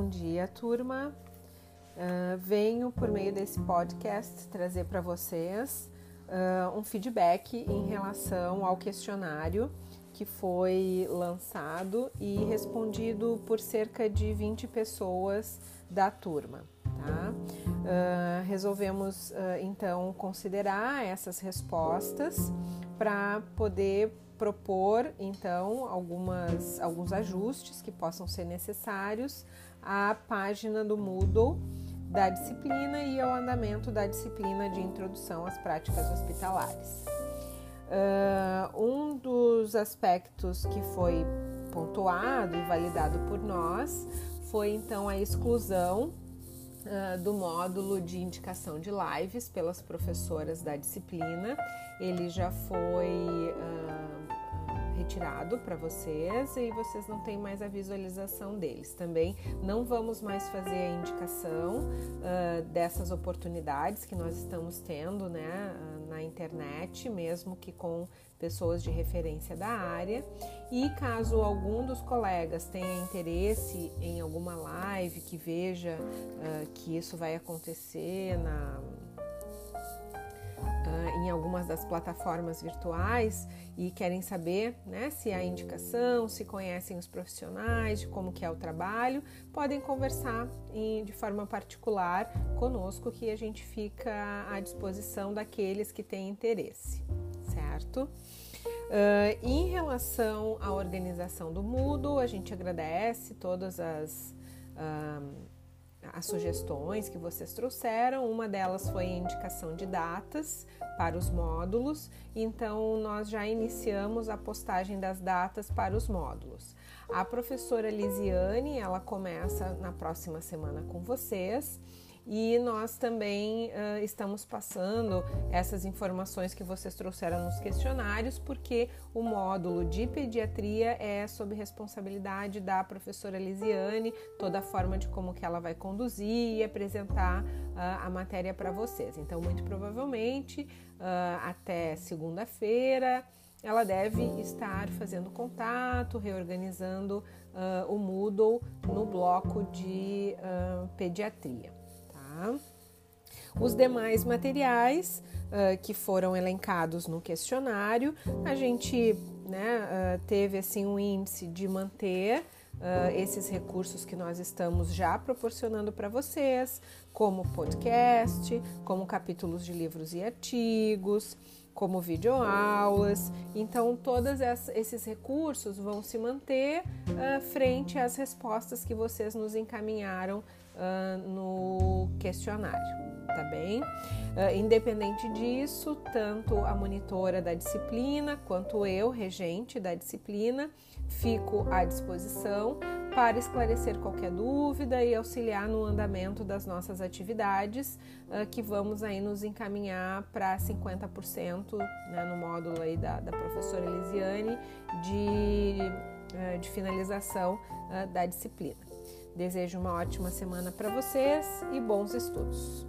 Bom dia, turma. Uh, venho por meio desse podcast trazer para vocês uh, um feedback em relação ao questionário que foi lançado e respondido por cerca de 20 pessoas da turma. Tá? Uh, resolvemos então considerar essas respostas para poder propor então algumas, alguns ajustes que possam ser necessários à página do Moodle da disciplina e ao andamento da disciplina de introdução às práticas hospitalares. Uh, um dos aspectos que foi pontuado e validado por nós foi então a exclusão uh, do módulo de indicação de lives pelas professoras da disciplina. Ele já foi uh, retirado para vocês e vocês não têm mais a visualização deles. Também não vamos mais fazer a indicação uh, dessas oportunidades que nós estamos tendo né, uh, na internet, mesmo que com pessoas de referência da área. E caso algum dos colegas tenha interesse em alguma live que veja uh, que isso vai acontecer na em algumas das plataformas virtuais e querem saber né, se há indicação, se conhecem os profissionais, de como que é o trabalho, podem conversar em, de forma particular conosco que a gente fica à disposição daqueles que têm interesse, certo? Uh, em relação à organização do Moodle, a gente agradece todas as uh, as sugestões que vocês trouxeram. Uma delas foi a indicação de datas para os módulos, então nós já iniciamos a postagem das datas para os módulos. A professora Lisiane, ela começa na próxima semana com vocês e nós também uh, estamos passando essas informações que vocês trouxeram nos questionários, porque o módulo de pediatria é sob responsabilidade da professora Lisiane, toda a forma de como que ela vai conduzir e apresentar uh, a matéria para vocês. Então, muito provavelmente, uh, até segunda-feira, ela deve estar fazendo contato, reorganizando o Moodle no bloco de pediatria. Tá? Os demais materiais uh, que foram elencados no questionário, a gente né, uh, teve assim um índice de manter uh, esses recursos que nós estamos já proporcionando para vocês, como podcast, como capítulos de livros e artigos, como videoaulas. Então, todos esses recursos vão se manter frente às respostas que vocês nos encaminharam uh, no questionário, tá bem? Uh, independente disso, tanto a monitora da disciplina quanto eu, regente da disciplina, fico à disposição para esclarecer qualquer dúvida e auxiliar no andamento das nossas atividades, uh, que vamos aí nos encaminhar para 50% né, no módulo aí da, da professora Elisiane de, uh, de finalização da disciplina. Desejo uma ótima semana para vocês e bons estudos.